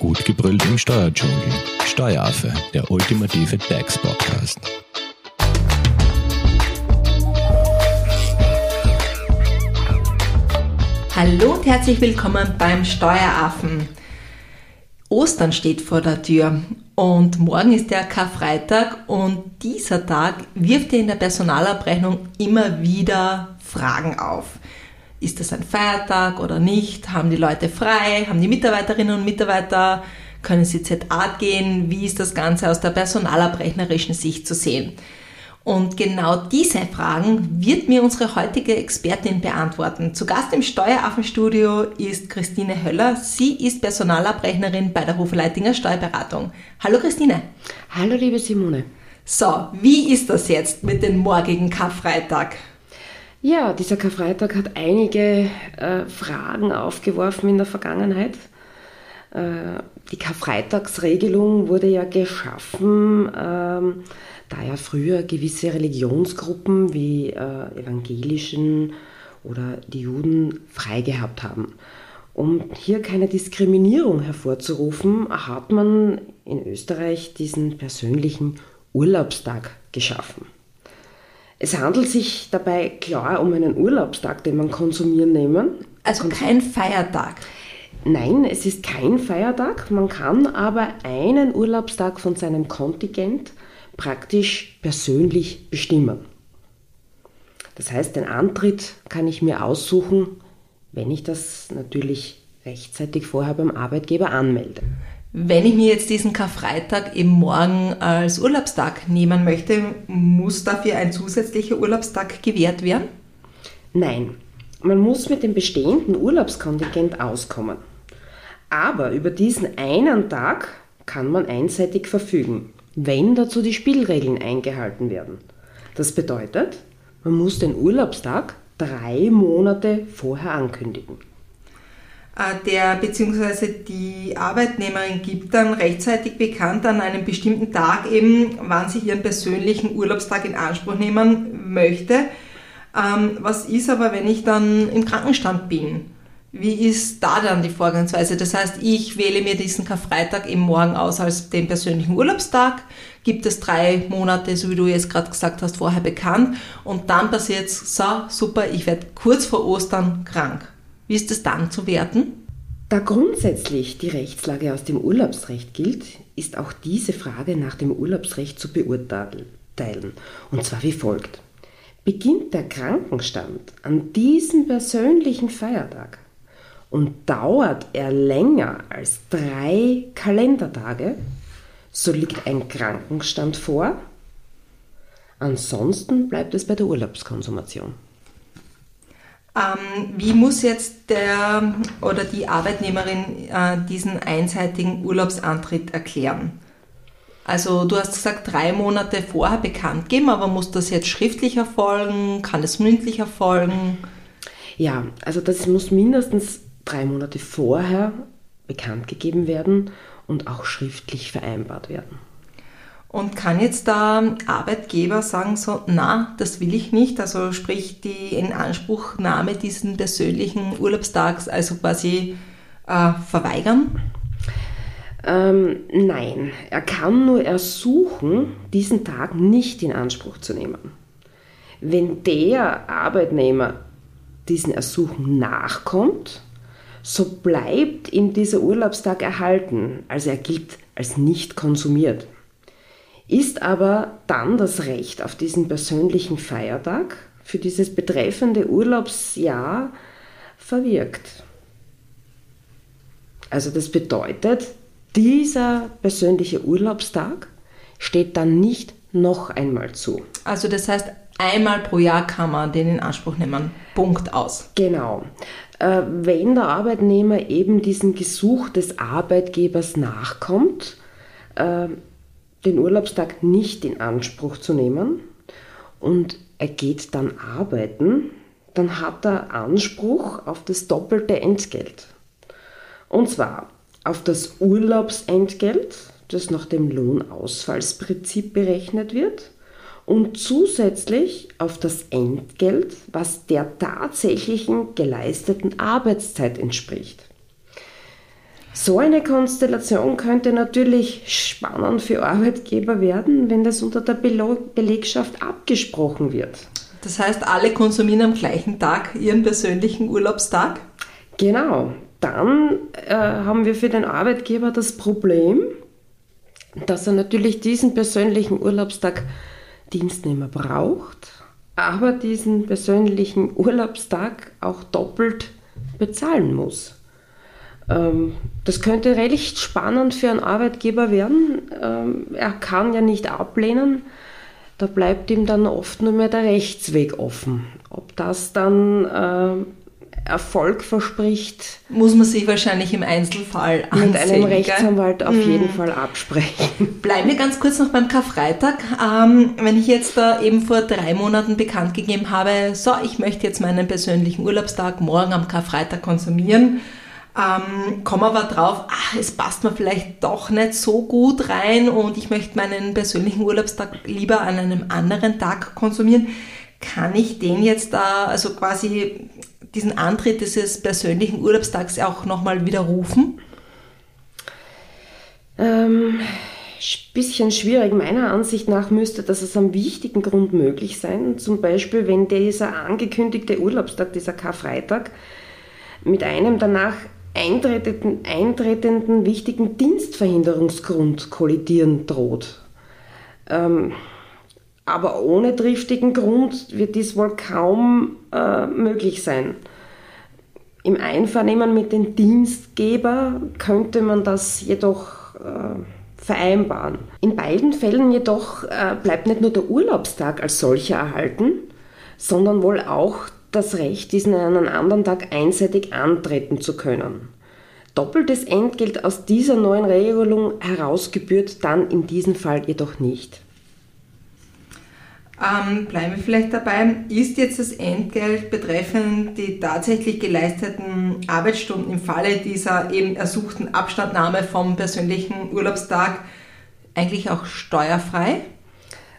Gut gebrüllt im Steuerdschungel. Steueraffe, der ultimative DAX-Podcast. Hallo und herzlich willkommen beim Steueraffen. Ostern steht vor der Tür und morgen ist der Karfreitag und dieser Tag wirft dir in der Personalabrechnung immer wieder Fragen auf. Ist das ein Feiertag oder nicht? Haben die Leute frei? Haben die Mitarbeiterinnen und Mitarbeiter? Können sie ZA gehen? Wie ist das Ganze aus der personalabrechnerischen Sicht zu sehen? Und genau diese Fragen wird mir unsere heutige Expertin beantworten. Zu Gast im Steueraffenstudio ist Christine Höller. Sie ist Personalabrechnerin bei der Hofeleitinger Steuerberatung. Hallo Christine. Hallo liebe Simone. So, wie ist das jetzt mit dem morgigen Karfreitag? Ja, dieser Karfreitag hat einige äh, Fragen aufgeworfen in der Vergangenheit. Äh, die Karfreitagsregelung wurde ja geschaffen, äh, da ja früher gewisse Religionsgruppen wie äh, evangelischen oder die Juden frei gehabt haben. Um hier keine Diskriminierung hervorzurufen, hat man in Österreich diesen persönlichen Urlaubstag geschaffen. Es handelt sich dabei klar um einen Urlaubstag, den man konsumieren nehmen. Also kein Feiertag. Nein, es ist kein Feiertag. Man kann aber einen Urlaubstag von seinem Kontingent praktisch persönlich bestimmen. Das heißt, den Antritt kann ich mir aussuchen, wenn ich das natürlich rechtzeitig vorher beim Arbeitgeber anmelde. Wenn ich mir jetzt diesen Karfreitag eben morgen als Urlaubstag nehmen möchte, muss dafür ein zusätzlicher Urlaubstag gewährt werden? Nein, man muss mit dem bestehenden Urlaubskontingent auskommen. Aber über diesen einen Tag kann man einseitig verfügen, wenn dazu die Spielregeln eingehalten werden. Das bedeutet, man muss den Urlaubstag drei Monate vorher ankündigen. Äh, der bzw. die Arbeitnehmerin gibt dann rechtzeitig bekannt an einem bestimmten Tag eben, wann sie ihren persönlichen Urlaubstag in Anspruch nehmen möchte. Ähm, was ist aber, wenn ich dann im Krankenstand bin? Wie ist da dann die Vorgangsweise? Das heißt, ich wähle mir diesen Karfreitag eben morgen aus als den persönlichen Urlaubstag, gibt es drei Monate, so wie du jetzt gerade gesagt hast, vorher bekannt und dann passiert es, so super, ich werde kurz vor Ostern krank. Wie ist es dann zu werten? Da grundsätzlich die Rechtslage aus dem Urlaubsrecht gilt, ist auch diese Frage nach dem Urlaubsrecht zu beurteilen. Und zwar wie folgt. Beginnt der Krankenstand an diesem persönlichen Feiertag und dauert er länger als drei Kalendertage, so liegt ein Krankenstand vor. Ansonsten bleibt es bei der Urlaubskonsumation. Ähm, wie muss jetzt der oder die Arbeitnehmerin äh, diesen einseitigen Urlaubsantritt erklären? Also du hast gesagt, drei Monate vorher bekannt geben, aber muss das jetzt schriftlich erfolgen? Kann es mündlich erfolgen? Ja, also das muss mindestens drei Monate vorher bekannt gegeben werden und auch schriftlich vereinbart werden. Und kann jetzt der Arbeitgeber sagen, so, na, das will ich nicht, also sprich die Inanspruchnahme diesen persönlichen Urlaubstags, also quasi äh, verweigern? Ähm, nein, er kann nur ersuchen, diesen Tag nicht in Anspruch zu nehmen. Wenn der Arbeitnehmer diesen Ersuchen nachkommt, so bleibt ihm dieser Urlaubstag erhalten, also er gilt als nicht konsumiert ist aber dann das Recht auf diesen persönlichen Feiertag für dieses betreffende Urlaubsjahr verwirkt. Also das bedeutet, dieser persönliche Urlaubstag steht dann nicht noch einmal zu. Also das heißt, einmal pro Jahr kann man den in Anspruch nehmen. Punkt aus. Genau. Äh, wenn der Arbeitnehmer eben diesem Gesuch des Arbeitgebers nachkommt, äh, den Urlaubstag nicht in Anspruch zu nehmen und er geht dann arbeiten, dann hat er Anspruch auf das doppelte Entgelt. Und zwar auf das Urlaubsentgelt, das nach dem Lohnausfallsprinzip berechnet wird, und zusätzlich auf das Entgelt, was der tatsächlichen geleisteten Arbeitszeit entspricht. So eine Konstellation könnte natürlich spannend für Arbeitgeber werden, wenn das unter der Belegschaft abgesprochen wird. Das heißt, alle konsumieren am gleichen Tag ihren persönlichen Urlaubstag? Genau. Dann äh, haben wir für den Arbeitgeber das Problem, dass er natürlich diesen persönlichen Urlaubstag Dienstnehmer braucht, aber diesen persönlichen Urlaubstag auch doppelt bezahlen muss. Ähm, das könnte recht spannend für einen Arbeitgeber werden. Ähm, er kann ja nicht ablehnen. Da bleibt ihm dann oft nur mehr der Rechtsweg offen. Ob das dann äh, Erfolg verspricht. Muss man sich wahrscheinlich im Einzelfall ansehen. Mit einem Rechtsanwalt gell? auf mm. jeden Fall absprechen. Bleiben wir ganz kurz noch beim Karfreitag. Ähm, wenn ich jetzt da eben vor drei Monaten bekannt gegeben habe, so, ich möchte jetzt meinen persönlichen Urlaubstag morgen am Karfreitag konsumieren, ähm, komme aber drauf, ach, es passt mir vielleicht doch nicht so gut rein und ich möchte meinen persönlichen Urlaubstag lieber an einem anderen Tag konsumieren. Kann ich den jetzt da, also quasi diesen Antritt dieses persönlichen Urlaubstags auch nochmal widerrufen? Ähm, bisschen schwierig. Meiner Ansicht nach müsste das aus einem wichtigen Grund möglich sein. Zum Beispiel, wenn dieser angekündigte Urlaubstag, dieser Karfreitag, mit einem danach eintretenden, eintretenden wichtigen Dienstverhinderungsgrund kollidieren droht. Ähm, aber ohne triftigen Grund wird dies wohl kaum äh, möglich sein. Im Einvernehmen mit dem Dienstgeber könnte man das jedoch äh, vereinbaren. In beiden Fällen jedoch äh, bleibt nicht nur der Urlaubstag als solcher erhalten, sondern wohl auch das Recht, diesen an einem anderen Tag einseitig antreten zu können. Doppeltes Entgelt aus dieser neuen Regelung herausgebührt dann in diesem Fall jedoch nicht. Ähm, bleiben wir vielleicht dabei. Ist jetzt das Entgelt betreffend die tatsächlich geleisteten Arbeitsstunden im Falle dieser eben ersuchten Abstandnahme vom persönlichen Urlaubstag eigentlich auch steuerfrei?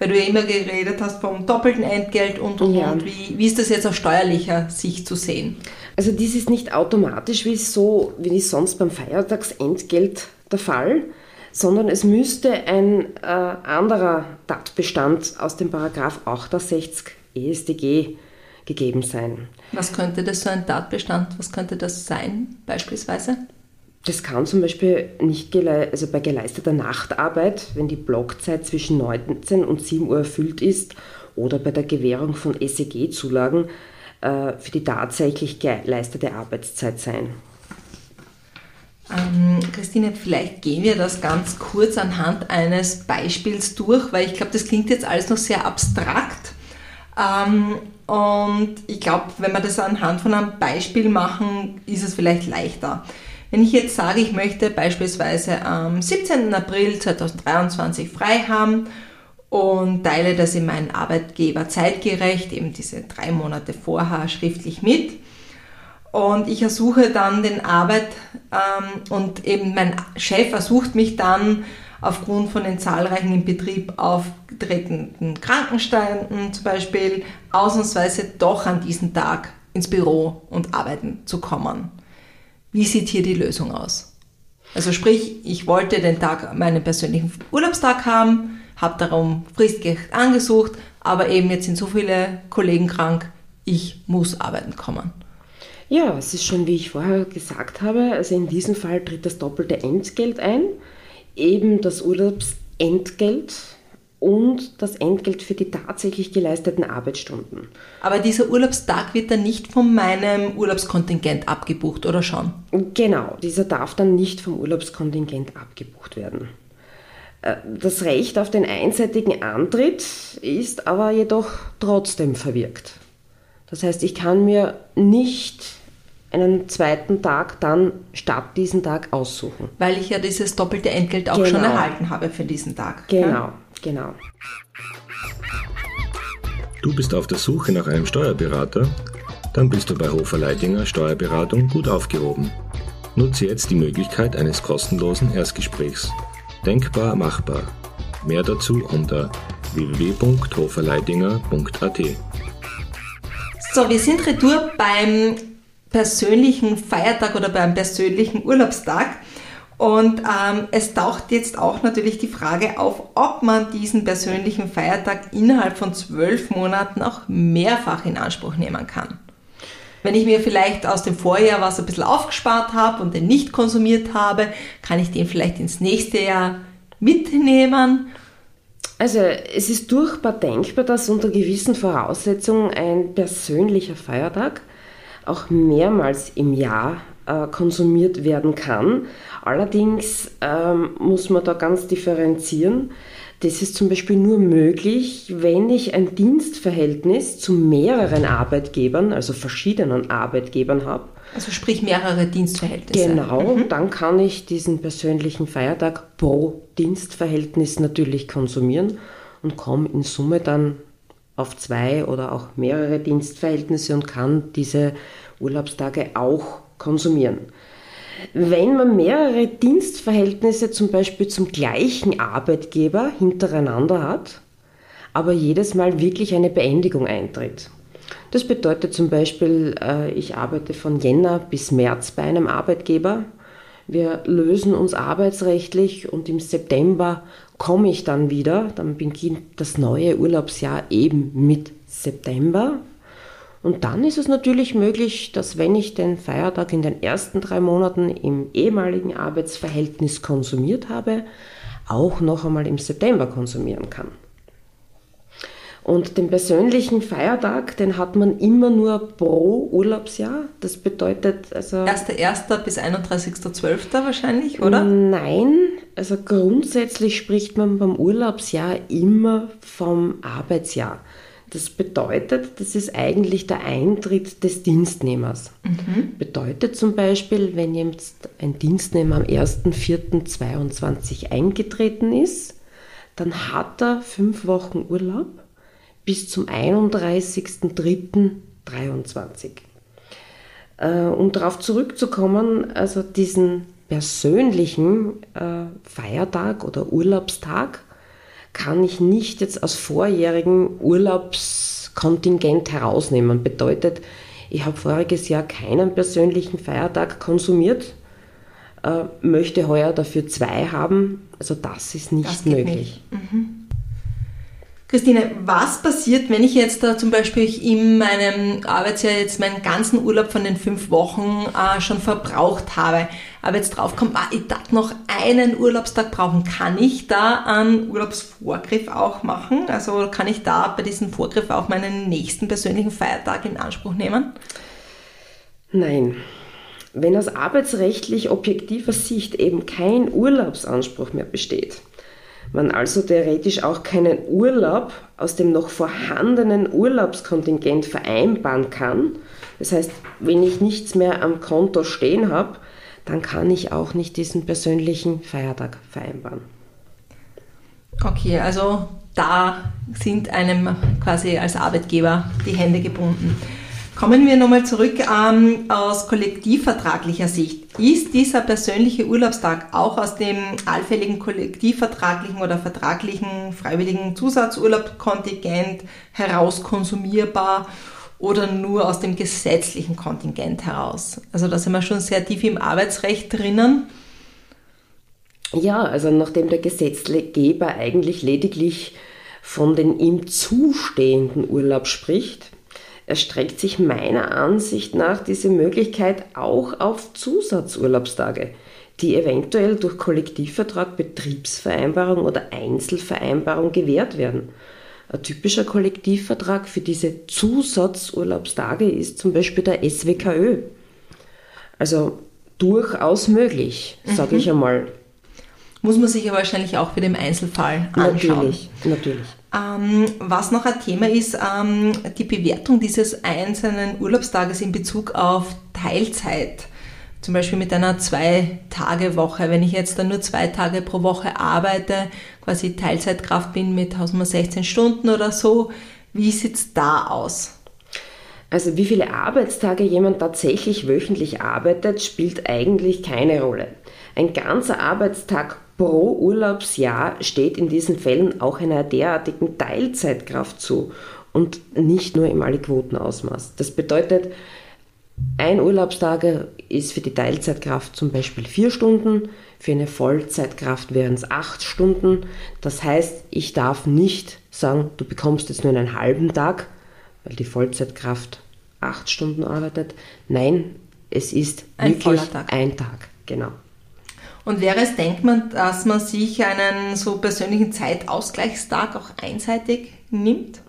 Weil du ja immer geredet hast vom doppelten Entgelt und und ja. und. Wie, wie ist das jetzt aus steuerlicher Sicht zu sehen? Also dies ist nicht automatisch wie so, wie sonst beim Feiertagsentgelt der Fall sondern es müsste ein äh, anderer Tatbestand aus dem Paragraph 68 EStG gegeben sein. Was könnte das so ein Tatbestand, was könnte das sein beispielsweise? Das kann zum Beispiel nicht also bei geleisteter Nachtarbeit, wenn die Blockzeit zwischen 19 und 7 Uhr erfüllt ist, oder bei der Gewährung von SEG-Zulagen äh, für die tatsächlich geleistete Arbeitszeit sein. Ähm, Christine, vielleicht gehen wir das ganz kurz anhand eines Beispiels durch, weil ich glaube, das klingt jetzt alles noch sehr abstrakt. Ähm, und ich glaube, wenn wir das anhand von einem Beispiel machen, ist es vielleicht leichter. Wenn ich jetzt sage, ich möchte beispielsweise am 17. April 2023 frei haben und teile das in meinen Arbeitgeber zeitgerecht, eben diese drei Monate vorher schriftlich mit, und ich ersuche dann den Arbeit ähm, und eben mein Chef ersucht mich dann aufgrund von den zahlreichen im Betrieb aufgetretenen Krankenständen zum Beispiel ausnahmsweise doch an diesem Tag ins Büro und arbeiten zu kommen. Wie sieht hier die Lösung aus? Also sprich, ich wollte den Tag, meinen persönlichen Urlaubstag haben, habe darum fristgerecht angesucht, aber eben jetzt sind so viele Kollegen krank, ich muss arbeiten kommen. Ja, es ist schon, wie ich vorher gesagt habe, also in diesem Fall tritt das doppelte Entgelt ein, eben das Urlaubsentgelt und das Entgelt für die tatsächlich geleisteten Arbeitsstunden. Aber dieser Urlaubstag wird dann nicht von meinem Urlaubskontingent abgebucht, oder schon? Genau, dieser darf dann nicht vom Urlaubskontingent abgebucht werden. Äh, das Recht auf den einseitigen Antritt ist aber jedoch trotzdem verwirkt. Das heißt, ich kann mir nicht einen zweiten Tag dann statt diesen Tag aussuchen. Weil ich ja dieses doppelte Entgelt auch genau. schon erhalten habe für diesen Tag. Genau, ja? Genau. Du bist auf der Suche nach einem Steuerberater? Dann bist du bei Hofer Leidinger Steuerberatung gut aufgehoben. Nutze jetzt die Möglichkeit eines kostenlosen Erstgesprächs. Denkbar machbar. Mehr dazu unter www.hoferleidinger.at. So, wir sind retour beim persönlichen Feiertag oder beim persönlichen Urlaubstag. Und ähm, es taucht jetzt auch natürlich die Frage auf, ob man diesen persönlichen Feiertag innerhalb von zwölf Monaten auch mehrfach in Anspruch nehmen kann. Wenn ich mir vielleicht aus dem Vorjahr was ein bisschen aufgespart habe und den nicht konsumiert habe, kann ich den vielleicht ins nächste Jahr mitnehmen. Also es ist durchbar denkbar, dass unter gewissen Voraussetzungen ein persönlicher Feiertag auch mehrmals im Jahr äh, konsumiert werden kann. Allerdings ähm, muss man da ganz differenzieren. Das ist zum Beispiel nur möglich, wenn ich ein Dienstverhältnis zu mehreren Arbeitgebern, also verschiedenen Arbeitgebern habe. Also sprich mehrere Dienstverhältnisse. Genau, mhm. dann kann ich diesen persönlichen Feiertag pro Dienstverhältnis natürlich konsumieren und komme in Summe dann auf zwei oder auch mehrere Dienstverhältnisse und kann diese Urlaubstage auch konsumieren. Wenn man mehrere Dienstverhältnisse zum Beispiel zum gleichen Arbeitgeber hintereinander hat, aber jedes Mal wirklich eine Beendigung eintritt. Das bedeutet zum Beispiel, äh, ich arbeite von Jänner bis März bei einem Arbeitgeber. Wir lösen uns arbeitsrechtlich und im September komme ich dann wieder. Dann beginnt das neue Urlaubsjahr eben mit September. Und dann ist es natürlich möglich, dass wenn ich den Feiertag in den ersten drei Monaten im ehemaligen Arbeitsverhältnis konsumiert habe, auch noch einmal im September konsumieren kann. Und den persönlichen Feiertag, den hat man immer nur pro Urlaubsjahr. Das bedeutet also. 1.1. bis 31.12. wahrscheinlich, oder? Nein, also grundsätzlich spricht man beim Urlaubsjahr immer vom Arbeitsjahr. Das bedeutet, das ist eigentlich der Eintritt des Dienstnehmers. Mhm. Bedeutet zum Beispiel, wenn jetzt ein Dienstnehmer am 1.4.22 eingetreten ist, dann hat er fünf Wochen Urlaub bis zum 31.03.23. Äh, um darauf zurückzukommen, also diesen persönlichen äh, Feiertag oder Urlaubstag, kann ich nicht jetzt aus vorjährigen Urlaubskontingent herausnehmen. Bedeutet, ich habe voriges Jahr keinen persönlichen Feiertag konsumiert, äh, möchte heuer dafür zwei haben. Also das ist nicht das möglich. Nicht. Mhm. Christine, was passiert, wenn ich jetzt da zum Beispiel in meinem Arbeitsjahr jetzt meinen ganzen Urlaub von den fünf Wochen äh, schon verbraucht habe, aber jetzt drauf kommt, ah, ich darf noch einen Urlaubstag brauchen, kann ich da einen Urlaubsvorgriff auch machen? Also kann ich da bei diesem Vorgriff auch meinen nächsten persönlichen Feiertag in Anspruch nehmen? Nein. Wenn aus arbeitsrechtlich objektiver Sicht eben kein Urlaubsanspruch mehr besteht, man also theoretisch auch keinen Urlaub aus dem noch vorhandenen Urlaubskontingent vereinbaren kann. Das heißt, wenn ich nichts mehr am Konto stehen habe, dann kann ich auch nicht diesen persönlichen Feiertag vereinbaren. Okay, also da sind einem quasi als Arbeitgeber die Hände gebunden. Kommen wir nochmal zurück ähm, aus kollektivvertraglicher Sicht. Ist dieser persönliche Urlaubstag auch aus dem allfälligen kollektivvertraglichen oder vertraglichen freiwilligen Zusatzurlaubskontingent heraus konsumierbar oder nur aus dem gesetzlichen Kontingent heraus? Also da sind wir schon sehr tief im Arbeitsrecht drinnen. Ja, also nachdem der Gesetzgeber eigentlich lediglich von den ihm zustehenden Urlaub spricht, erstreckt sich meiner Ansicht nach diese Möglichkeit auch auf Zusatzurlaubstage, die eventuell durch Kollektivvertrag, Betriebsvereinbarung oder Einzelvereinbarung gewährt werden. Ein typischer Kollektivvertrag für diese Zusatzurlaubstage ist zum Beispiel der SWKÖ. Also durchaus möglich, sage mhm. ich einmal. Muss man sich ja wahrscheinlich auch für den Einzelfall anschauen. Natürlich, natürlich. Ähm, was noch ein Thema ist, ähm, die Bewertung dieses einzelnen Urlaubstages in Bezug auf Teilzeit. Zum Beispiel mit einer Zwei-Tage-Woche. Wenn ich jetzt dann nur zwei Tage pro Woche arbeite, quasi Teilzeitkraft bin mit 16 Stunden oder so, wie sieht es da aus? Also wie viele Arbeitstage jemand tatsächlich wöchentlich arbeitet, spielt eigentlich keine Rolle. Ein ganzer Arbeitstag pro Urlaubsjahr steht in diesen Fällen auch einer derartigen Teilzeitkraft zu und nicht nur im Aliquotenausmaß. Das bedeutet, Ein Urlaubstag ist für die Teilzeitkraft zum Beispiel vier Stunden, für eine Vollzeitkraft wären es acht Stunden. Das heißt, ich darf nicht sagen, du bekommst jetzt nur einen halben Tag, weil die Vollzeitkraft acht Stunden arbeitet. Nein, es ist Ein wirklich Tag. ein Tag, genau. Und wäre es denkbar, dass man sich einen so persönlichen Zeitausgleichstag auch einseitig nimmt?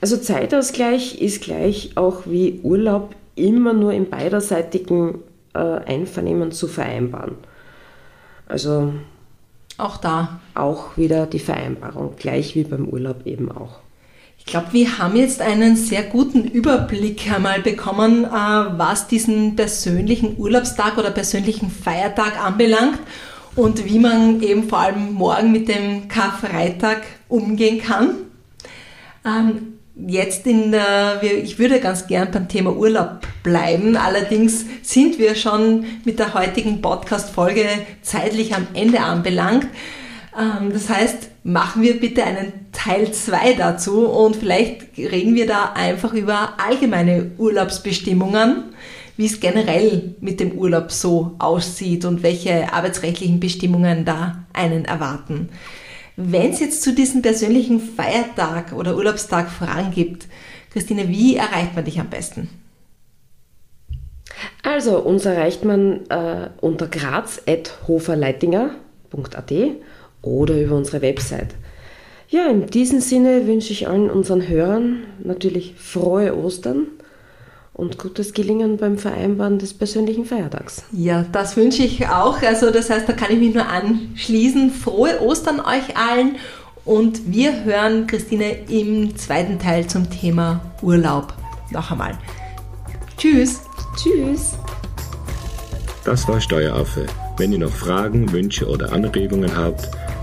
Also Zeitausgleich ist gleich auch wie Urlaub immer nur im beiderseitigen äh, Einvernehmen zu vereinbaren. Also Auch da. auch wieder die Vereinbarung, gleich wie beim Urlaub eben auch. Ich glaube, wir haben jetzt einen sehr guten Überblick einmal bekommen, äh, was diesen persönlichen Urlaubstag oder persönlichen Feiertag anbelangt und wie man eben vor allem morgen mit dem Karfreitag umgehen kann. Ähm, Jetzt in der, ich würde ganz gern beim Thema Urlaub bleiben. Allerdings sind wir schon mit der heutigen Podcast-Folge zeitlich am Ende anbelangt. Ähm, Das heißt, machen wir bitte einen Teil 2 dazu und vielleicht reden wir da einfach über allgemeine Urlaubsbestimmungen, wie es generell mit dem Urlaub so aussieht und welche arbeitsrechtlichen Bestimmungen da einen erwarten. Wenn es jetzt zu diesem persönlichen Feiertag oder Urlaubstag Fragen gibt, Christine, wie erreicht man dich am besten? Also, uns erreicht man äh, unter graz.hoferleitinger.at oder über unsere Website. Ja, in diesem Sinne wünsche ich allen unseren Hörern natürlich frohe Ostern und gutes Gelingen beim Vereinbaren des persönlichen Feiertags. Ja, das wünsche ich auch. Also das heißt, da kann ich mich nur anschließen. Frohe Ostern euch allen und wir hören Christine im zweiten Teil zum Thema Urlaub noch einmal. Tschüss. Tschüss! Das war Steueraffe. Wenn ihr noch Fragen, Wünsche oder Anregungen habt,